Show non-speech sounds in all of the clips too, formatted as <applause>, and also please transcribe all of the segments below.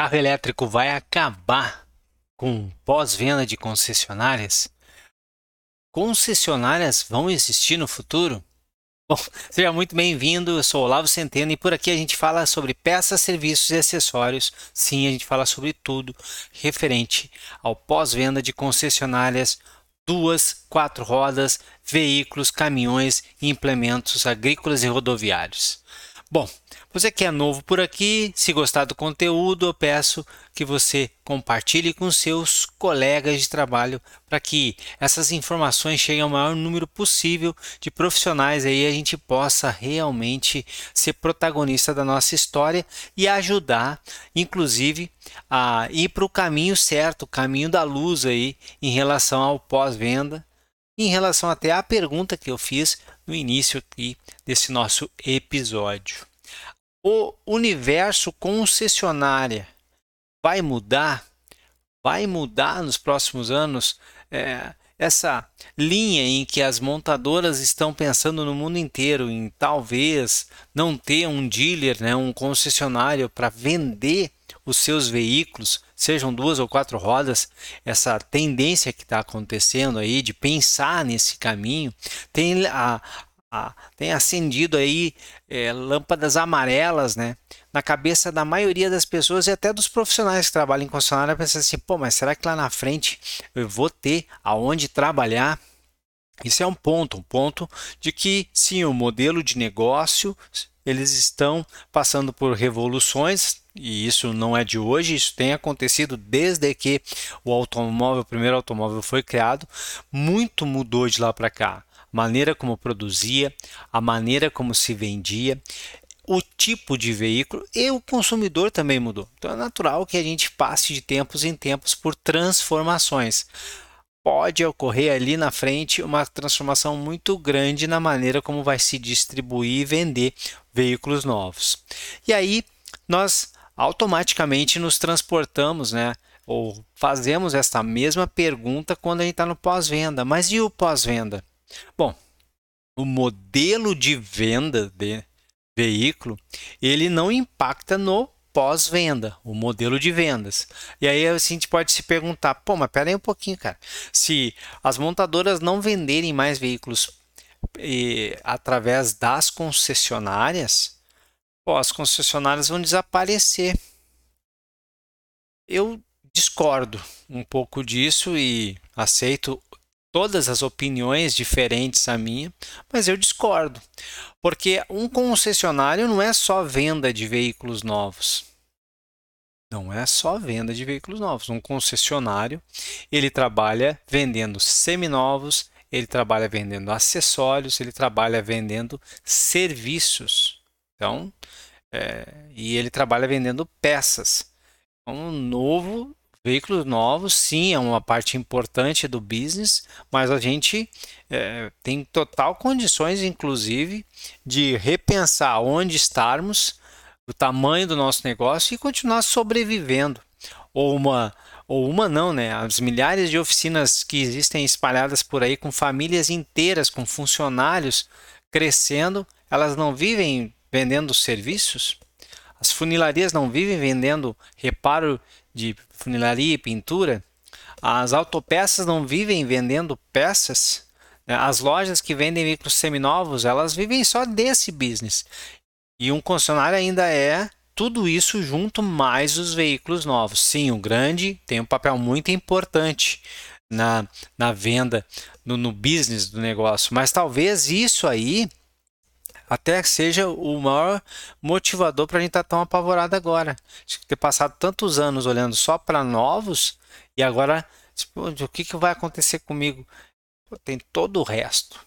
carro elétrico vai acabar com pós-venda de concessionárias? Concessionárias vão existir no futuro? Bom, <laughs> seja muito bem-vindo, eu sou Olavo Centeno e por aqui a gente fala sobre peças, serviços e acessórios. Sim, a gente fala sobre tudo referente ao pós-venda de concessionárias, duas, quatro rodas, veículos, caminhões e implementos agrícolas e rodoviários. Bom, você que é novo por aqui, se gostar do conteúdo, eu peço que você compartilhe com seus colegas de trabalho para que essas informações cheguem ao maior número possível de profissionais aí a gente possa realmente ser protagonista da nossa história e ajudar, inclusive, a ir para o caminho certo, o caminho da luz aí em relação ao pós-venda, em relação até à pergunta que eu fiz no início aqui desse nosso episódio. O universo concessionária vai mudar? Vai mudar nos próximos anos? É, essa linha em que as montadoras estão pensando no mundo inteiro em talvez não ter um dealer, né, um concessionário para vender os seus veículos, sejam duas ou quatro rodas, essa tendência que está acontecendo aí de pensar nesse caminho, tem, a, a, tem acendido aí é, lâmpadas amarelas, né? Na cabeça da maioria das pessoas e até dos profissionais que trabalham em concessionária, pensando assim, pô, mas será que lá na frente eu vou ter aonde trabalhar? Isso é um ponto, um ponto de que sim, o modelo de negócio eles estão passando por revoluções e isso não é de hoje, isso tem acontecido desde que o automóvel, o primeiro automóvel foi criado, muito mudou de lá para cá. Maneira como produzia, a maneira como se vendia, o tipo de veículo e o consumidor também mudou. Então é natural que a gente passe de tempos em tempos por transformações pode ocorrer ali na frente uma transformação muito grande na maneira como vai se distribuir e vender veículos novos. E aí nós automaticamente nos transportamos, né? Ou fazemos esta mesma pergunta quando a gente está no pós-venda. Mas e o pós-venda? Bom, o modelo de venda de veículo ele não impacta no pós-venda, o modelo de vendas. E aí assim, a gente pode se perguntar, pô, mas pera aí um pouquinho, cara. Se as montadoras não venderem mais veículos e, através das concessionárias, pô, as concessionárias vão desaparecer. Eu discordo um pouco disso e aceito todas as opiniões diferentes à minha, mas eu discordo. Porque um concessionário não é só venda de veículos novos. Não é só venda de veículos novos. Um concessionário, ele trabalha vendendo seminovos, ele trabalha vendendo acessórios, ele trabalha vendendo serviços. Então, é, e ele trabalha vendendo peças. Então, um novo Veículos novos, sim, é uma parte importante do business, mas a gente é, tem total condições, inclusive, de repensar onde estarmos, o tamanho do nosso negócio e continuar sobrevivendo. Ou uma, ou uma não, né? As milhares de oficinas que existem espalhadas por aí com famílias inteiras, com funcionários crescendo, elas não vivem vendendo serviços? As funilarias não vivem vendendo reparo de funilaria e pintura, as autopeças não vivem vendendo peças. Né? As lojas que vendem veículos seminovos, elas vivem só desse business. E um concessionário ainda é tudo isso junto mais os veículos novos. Sim, o grande tem um papel muito importante na, na venda, no, no business do negócio. Mas talvez isso aí até seja o maior motivador para a gente estar tá tão apavorado agora. Ter passado tantos anos olhando só para novos e agora, tipo, o que, que vai acontecer comigo? Tem todo o resto.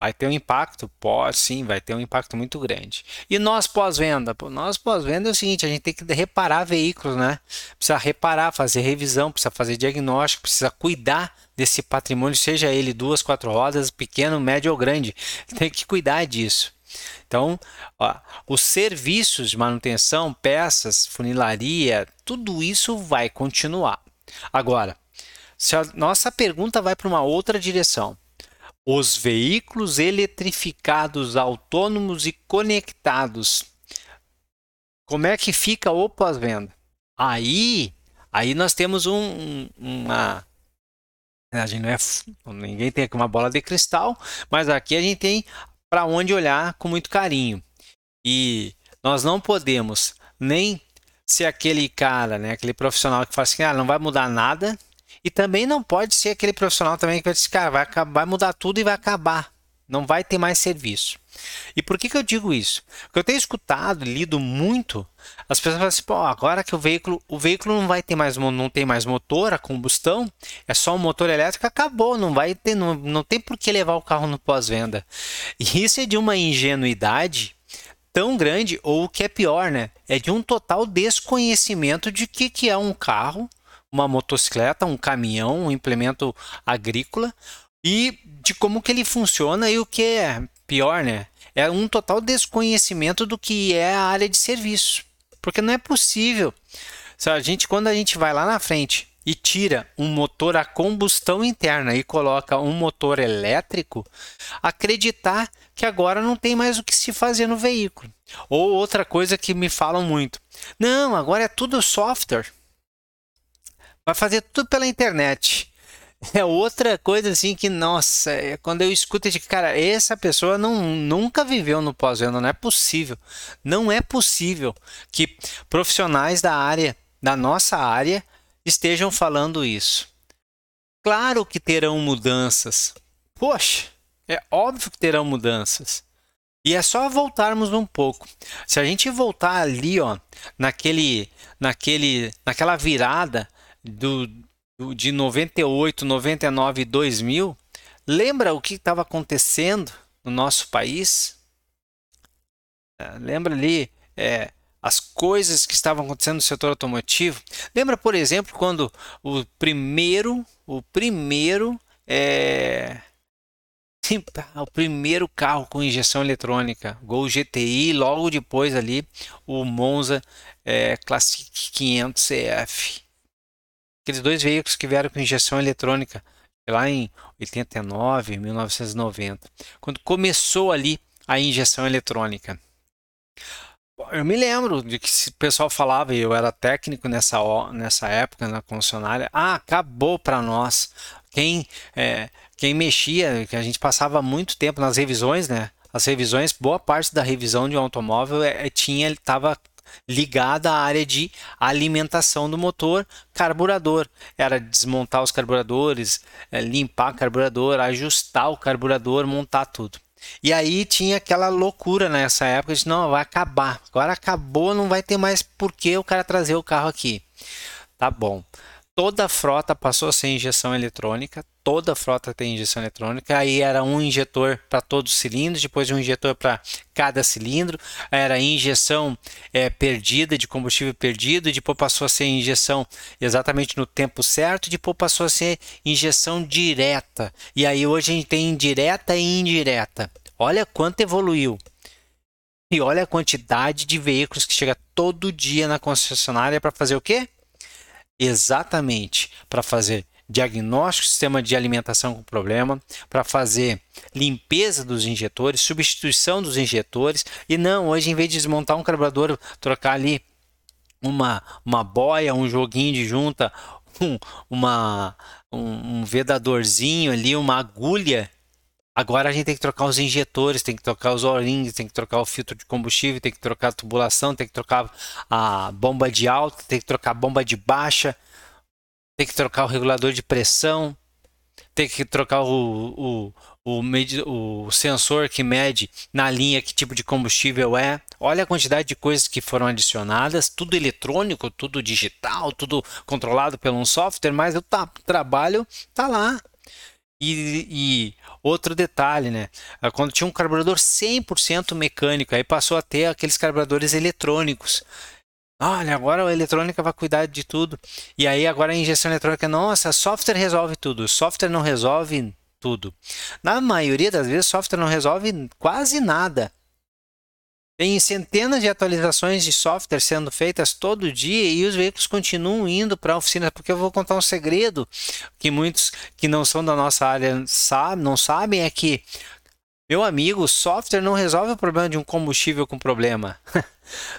Vai ter um impacto? Pode sim, vai ter um impacto muito grande. E nós pós-venda? Nós pós-venda é o seguinte, a gente tem que reparar veículos, né? Precisa reparar, fazer revisão, precisa fazer diagnóstico, precisa cuidar desse patrimônio, seja ele duas, quatro rodas, pequeno, médio ou grande. Tem que cuidar disso. Então, ó, os serviços de manutenção, peças, funilaria, tudo isso vai continuar. Agora, se a nossa pergunta vai para uma outra direção, os veículos eletrificados, autônomos e conectados, como é que fica o pós-venda? Aí, aí nós temos um, uma a gente não é ninguém tem aqui uma bola de cristal, mas aqui a gente tem para onde olhar com muito carinho. E nós não podemos nem ser aquele cara, né, aquele profissional que fala assim, ah, não vai mudar nada, e também não pode ser aquele profissional também que vai dizer, cara, vai, vai mudar tudo e vai acabar. Não vai ter mais serviço. E por que, que eu digo isso? Porque eu tenho escutado, lido muito, as pessoas falam assim, pô, agora que o veículo, o veículo não vai ter mais, não tem mais motor, a combustão, é só um motor elétrico, acabou, não vai ter, não, não tem por que levar o carro no pós-venda. E isso é de uma ingenuidade tão grande, ou o que é pior, né? É de um total desconhecimento de que, que é um carro, uma motocicleta, um caminhão, um implemento agrícola e de como que ele funciona e o que é pior, né? É um total desconhecimento do que é a área de serviço. Porque não é possível. A gente, quando a gente vai lá na frente e tira um motor a combustão interna e coloca um motor elétrico, acreditar que agora não tem mais o que se fazer no veículo. Ou outra coisa que me falam muito: não, agora é tudo software. Vai fazer tudo pela internet. <laughs> É outra coisa assim que, nossa, é quando eu escuto de cara, essa pessoa não, nunca viveu no pós-venda, não é possível. Não é possível que profissionais da área, da nossa área, estejam falando isso. Claro que terão mudanças. Poxa, é óbvio que terão mudanças. E é só voltarmos um pouco. Se a gente voltar ali, ó, naquele, naquele, naquela virada do de 98, 99 e 2000, lembra o que estava acontecendo no nosso país? É, lembra ali é, as coisas que estavam acontecendo no setor automotivo? Lembra, por exemplo, quando o primeiro, o primeiro é, <laughs> o primeiro carro com injeção eletrônica, Gol GTI, logo depois ali o Monza é, Classic 500 CF aqueles dois veículos que vieram com injeção eletrônica lá em 89, 1990, quando começou ali a injeção eletrônica. Eu me lembro de que o pessoal falava, e eu era técnico nessa, nessa época na concessionária, ah, acabou para nós. Quem, é, quem mexia, que a gente passava muito tempo nas revisões, né? As revisões, boa parte da revisão de um automóvel é, é tinha, estava ligada à área de alimentação do motor, carburador. Era desmontar os carburadores, é, limpar o carburador, ajustar o carburador, montar tudo. E aí tinha aquela loucura nessa época de não, vai acabar. Agora acabou, não vai ter mais por que o cara trazer o carro aqui. Tá bom toda a frota passou a ser injeção eletrônica, toda a frota tem injeção eletrônica, aí era um injetor para todos os cilindros, depois um injetor para cada cilindro, era injeção é, perdida, de combustível perdido, depois passou a ser injeção exatamente no tempo certo, depois passou a ser injeção direta, e aí hoje a gente tem indireta e indireta. Olha quanto evoluiu. E olha a quantidade de veículos que chega todo dia na concessionária para fazer o quê? Exatamente para fazer diagnóstico sistema de alimentação com problema, para fazer limpeza dos injetores, substituição dos injetores. E não, hoje em vez de desmontar um carburador, trocar ali uma, uma boia, um joguinho de junta, <laughs> um, uma, um, um vedadorzinho ali, uma agulha Agora a gente tem que trocar os injetores, tem que trocar os O-rings, tem que trocar o filtro de combustível, tem que trocar a tubulação, tem que trocar a bomba de alta, tem que trocar a bomba de baixa, tem que trocar o regulador de pressão, tem que trocar o, o, o, o sensor que mede na linha que tipo de combustível é. Olha a quantidade de coisas que foram adicionadas, tudo eletrônico, tudo digital, tudo controlado por um software, mas o trabalho está lá. E, e, outro detalhe, né? Ah, quando tinha um carburador 100% mecânico, aí passou a ter aqueles carburadores eletrônicos. Olha, agora a eletrônica vai cuidar de tudo. E aí agora a injeção eletrônica, nossa, software resolve tudo. Software não resolve tudo. Na maioria das vezes, software não resolve quase nada. Tem centenas de atualizações de software sendo feitas todo dia e os veículos continuam indo para a oficina. Porque eu vou contar um segredo que muitos que não são da nossa área não sabem: é que Meu amigo, software não resolve o problema de um combustível com problema. <laughs>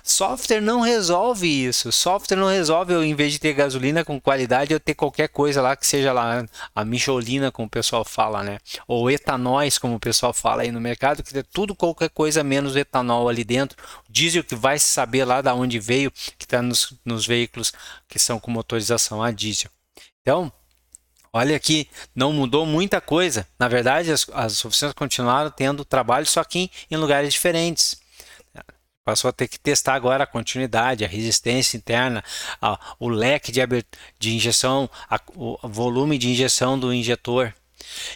software não resolve isso. Software não resolve eu, em vez de ter gasolina com qualidade, eu ter qualquer coisa lá que seja lá a micholina, como o pessoal fala, né? Ou etanóis, como o pessoal fala aí no mercado, que é tudo qualquer coisa menos etanol ali dentro. Diesel que vai saber lá da onde veio, que está nos, nos veículos que são com motorização a diesel. Então, Olha que não mudou muita coisa. Na verdade, as, as oficinas continuaram tendo trabalho, só que em, em lugares diferentes. Passou a ter que testar agora a continuidade, a resistência interna, a, o leque de, de injeção, a, o volume de injeção do injetor.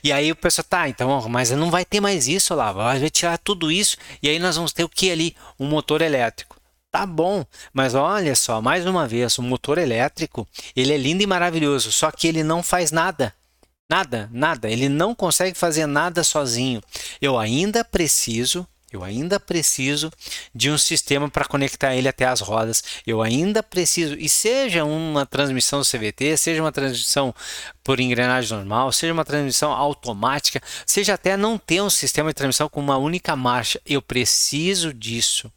E aí o pessoal, tá, então, mas não vai ter mais isso lá, vai tirar tudo isso e aí nós vamos ter o que ali? Um motor elétrico. Tá bom, mas olha só, mais uma vez, o motor elétrico, ele é lindo e maravilhoso, só que ele não faz nada. Nada, nada, ele não consegue fazer nada sozinho. Eu ainda preciso eu ainda preciso de um sistema para conectar ele até as rodas. Eu ainda preciso, e seja uma transmissão CVT, seja uma transmissão por engrenagem normal, seja uma transmissão automática, seja até não ter um sistema de transmissão com uma única marcha, eu preciso disso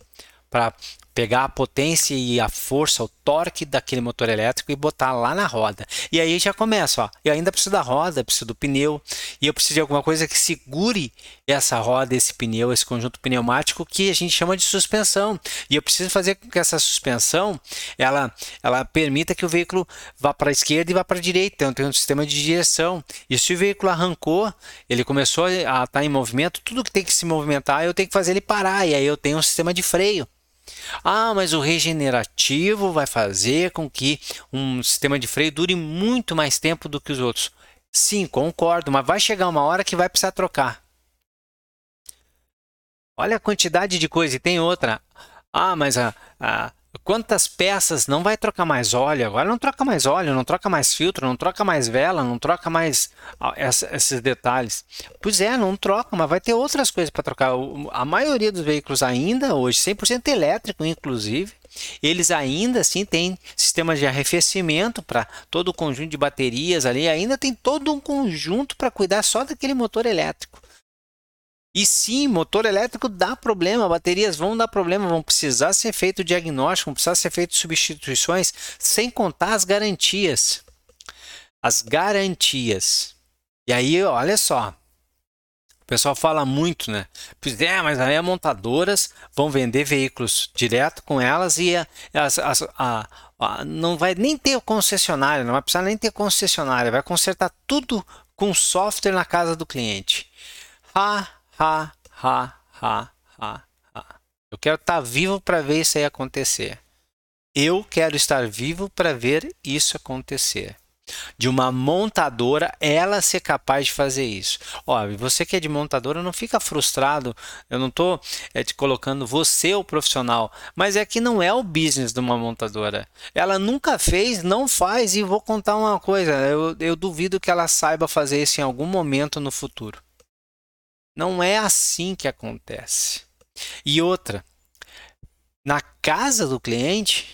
para pegar a potência e a força, o torque daquele motor elétrico e botar lá na roda. E aí já começa, ó. Eu ainda preciso da roda, preciso do pneu e eu preciso de alguma coisa que segure essa roda, esse pneu, esse conjunto pneumático que a gente chama de suspensão. E eu preciso fazer com que essa suspensão ela, ela permita que o veículo vá para a esquerda e vá para a direita. Então tem um sistema de direção. E se o veículo arrancou, ele começou a estar tá em movimento, tudo que tem que se movimentar, eu tenho que fazer ele parar. E aí eu tenho um sistema de freio. Ah, mas o regenerativo vai fazer com que um sistema de freio dure muito mais tempo do que os outros. Sim, concordo, mas vai chegar uma hora que vai precisar trocar. Olha a quantidade de coisa. E tem outra. Ah, mas a, a, Quantas peças não vai trocar mais óleo? Agora não troca mais óleo, não troca mais filtro, não troca mais vela, não troca mais esses detalhes. Pois é, não troca, mas vai ter outras coisas para trocar. A maioria dos veículos ainda hoje, 100% elétrico inclusive, eles ainda assim têm sistemas de arrefecimento para todo o conjunto de baterias ali, ainda tem todo um conjunto para cuidar só daquele motor elétrico. E sim, motor elétrico dá problema, baterias vão dar problema, vão precisar ser feito diagnóstico, vão precisar ser feito substituições, sem contar as garantias. As garantias. E aí, olha só. O pessoal fala muito, né? É, mas aí as montadoras vão vender veículos direto com elas e as, a, a, não vai nem ter concessionária, não vai precisar nem ter concessionária, vai consertar tudo com software na casa do cliente. Ha, ha, ha, ha, ha, ha. Eu quero estar vivo para ver isso aí acontecer. Eu quero estar vivo para ver isso acontecer. De uma montadora, ela ser capaz de fazer isso. Ó, você que é de montadora, não fica frustrado. Eu não estou é, te colocando você o profissional, mas é que não é o business de uma montadora. Ela nunca fez, não faz, e vou contar uma coisa: eu, eu duvido que ela saiba fazer isso em algum momento no futuro. Não é assim que acontece. E outra, na casa do cliente,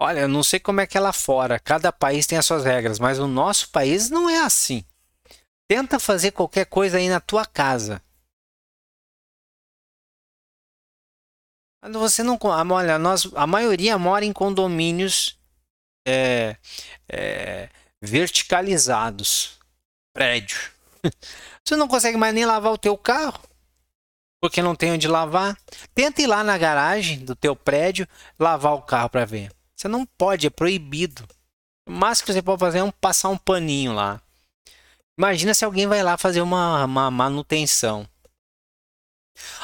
olha, eu não sei como é que é lá fora, cada país tem as suas regras, mas o nosso país não é assim. Tenta fazer qualquer coisa aí na tua casa. Você não. Olha, nós, a maioria mora em condomínios é, é, verticalizados prédio. <laughs> Você não consegue mais nem lavar o teu carro, porque não tem onde lavar. Tenta ir lá na garagem do teu prédio lavar o carro para ver. Você não pode, é proibido. O máximo que você pode fazer é um, passar um paninho lá. Imagina se alguém vai lá fazer uma, uma manutenção.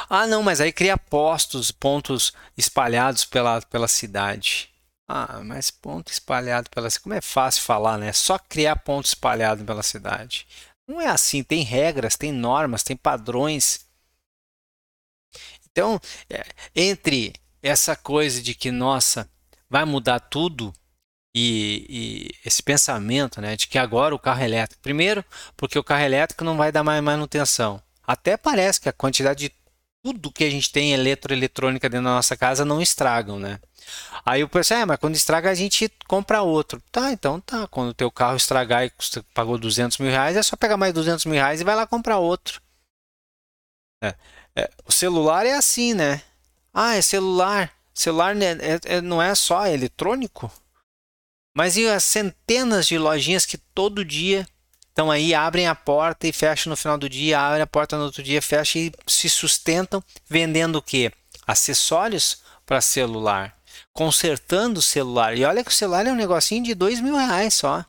Ah, não, mas aí cria postos, pontos espalhados pela, pela cidade. Ah, mas ponto espalhado pela cidade. Como é fácil falar, né? Só criar ponto espalhado pela cidade. Não é assim, tem regras, tem normas, tem padrões. Então, é, entre essa coisa de que, nossa, vai mudar tudo e, e, esse pensamento né, de que agora o carro elétrico. Primeiro, porque o carro elétrico não vai dar mais manutenção. Até parece que a quantidade de tudo que a gente tem eletroeletrônica dentro da nossa casa não estragam, né? Aí o pessoal, é, mas quando estraga a gente compra outro. Tá, então tá. Quando o teu carro estragar e você pagou 200 mil reais, é só pegar mais 200 mil reais e vai lá comprar outro. É, é, o celular é assim, né? Ah, é celular. Celular né, é, é, não é só eletrônico? Mas e as centenas de lojinhas que todo dia estão aí, abrem a porta e fecham no final do dia, abrem a porta no outro dia, fecham e se sustentam vendendo o quê? Acessórios para celular, consertando o celular. E olha que o celular é um negocinho de dois mil reais só.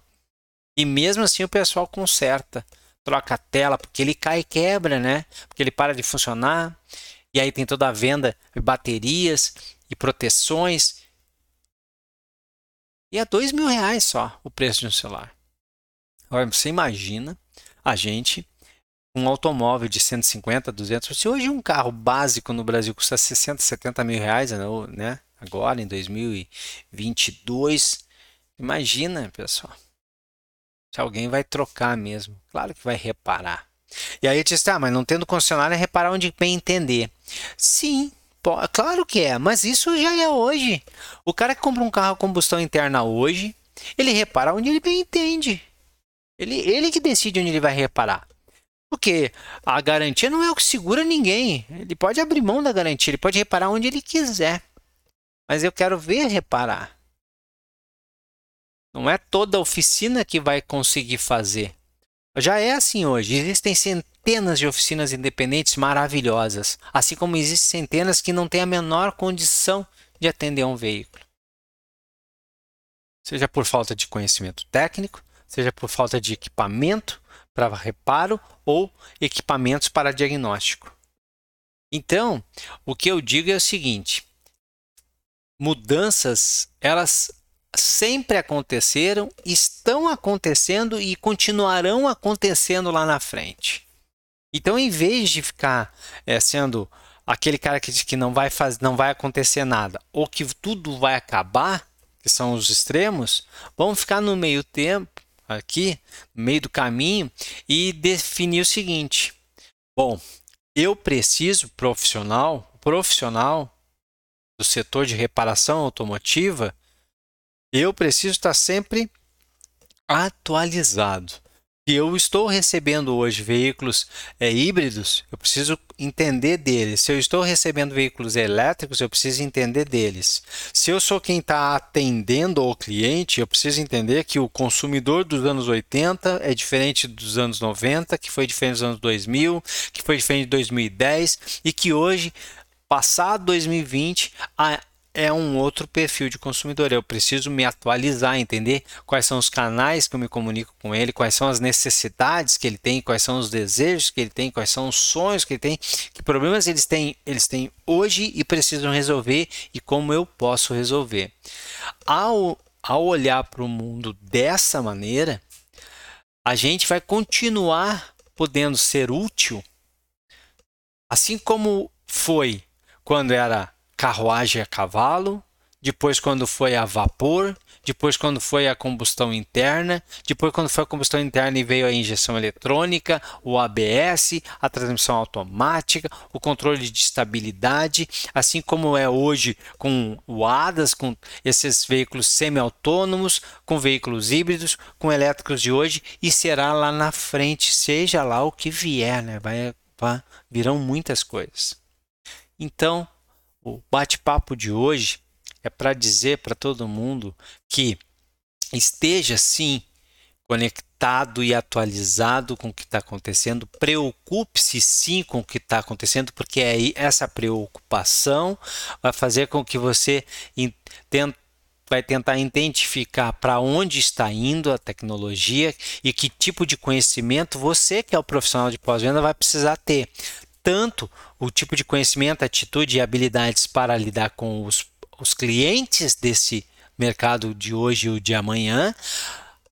E mesmo assim o pessoal conserta, troca a tela, porque ele cai e quebra, né? Porque ele para de funcionar. E aí tem toda a venda de baterias e proteções. E é dois mil reais só o preço de um celular. Você imagina a gente um automóvel de 150, 200. Se hoje um carro básico no Brasil custa 60, 70 mil reais, né? Agora em 2022, imagina, pessoal. Se alguém vai trocar mesmo, claro que vai reparar. E aí eu disse, ah, mas não tendo concessionária, é reparar onde bem entender. Sim, claro que é, mas isso já é hoje. O cara que compra um carro a combustão interna hoje, ele repara onde ele bem entende. Ele, ele que decide onde ele vai reparar. Porque a garantia não é o que segura ninguém. Ele pode abrir mão da garantia, ele pode reparar onde ele quiser. Mas eu quero ver reparar. Não é toda oficina que vai conseguir fazer. Já é assim hoje. Existem centenas de oficinas independentes maravilhosas, assim como existem centenas que não têm a menor condição de atender um veículo. Seja por falta de conhecimento técnico, seja por falta de equipamento para reparo ou equipamentos para diagnóstico. Então, o que eu digo é o seguinte: mudanças elas sempre aconteceram, estão acontecendo e continuarão acontecendo lá na frente. Então, em vez de ficar é, sendo aquele cara que diz que não vai, não vai acontecer nada ou que tudo vai acabar, que são os extremos, vamos ficar no meio tempo aqui, meio do caminho e definir o seguinte: bom, eu preciso profissional, profissional do setor de reparação automotiva eu preciso estar sempre atualizado. Se eu estou recebendo hoje veículos é, híbridos, eu preciso entender deles. Se eu estou recebendo veículos elétricos, eu preciso entender deles. Se eu sou quem está atendendo o cliente, eu preciso entender que o consumidor dos anos 80 é diferente dos anos 90, que foi diferente dos anos 2000, que foi diferente de 2010 e que hoje, passado 2020, a é um outro perfil de consumidor. Eu preciso me atualizar, entender quais são os canais que eu me comunico com ele, quais são as necessidades que ele tem, quais são os desejos que ele tem, quais são os sonhos que ele tem, que problemas eles têm, eles têm hoje e precisam resolver e como eu posso resolver. Ao, ao olhar para o mundo dessa maneira, a gente vai continuar podendo ser útil, assim como foi quando era carruagem a cavalo, depois quando foi a vapor, depois quando foi a combustão interna, depois quando foi a combustão interna e veio a injeção eletrônica, o ABS, a transmissão automática, o controle de estabilidade, assim como é hoje com o ADAS, com esses veículos semi-autônomos, com veículos híbridos, com elétricos de hoje e será lá na frente, seja lá o que vier, né? Vai, vai virão muitas coisas. Então, o bate-papo de hoje é para dizer para todo mundo que esteja sim conectado e atualizado com o que está acontecendo. Preocupe-se sim com o que está acontecendo, porque é essa preocupação vai fazer com que você vai tentar identificar para onde está indo a tecnologia e que tipo de conhecimento você, que é o profissional de pós-venda, vai precisar ter tanto o tipo de conhecimento, atitude e habilidades para lidar com os, os clientes desse mercado de hoje e de amanhã,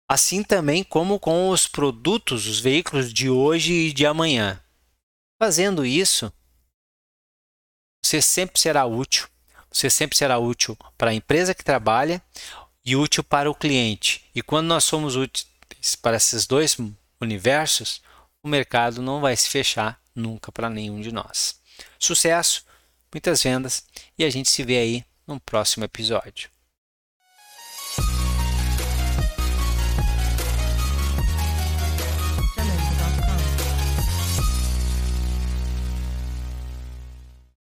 assim também como com os produtos, os veículos de hoje e de amanhã. Fazendo isso, você sempre será útil. Você sempre será útil para a empresa que trabalha e útil para o cliente. E quando nós somos úteis para esses dois universos, o mercado não vai se fechar nunca para nenhum de nós. Sucesso, muitas vendas e a gente se vê aí no próximo episódio.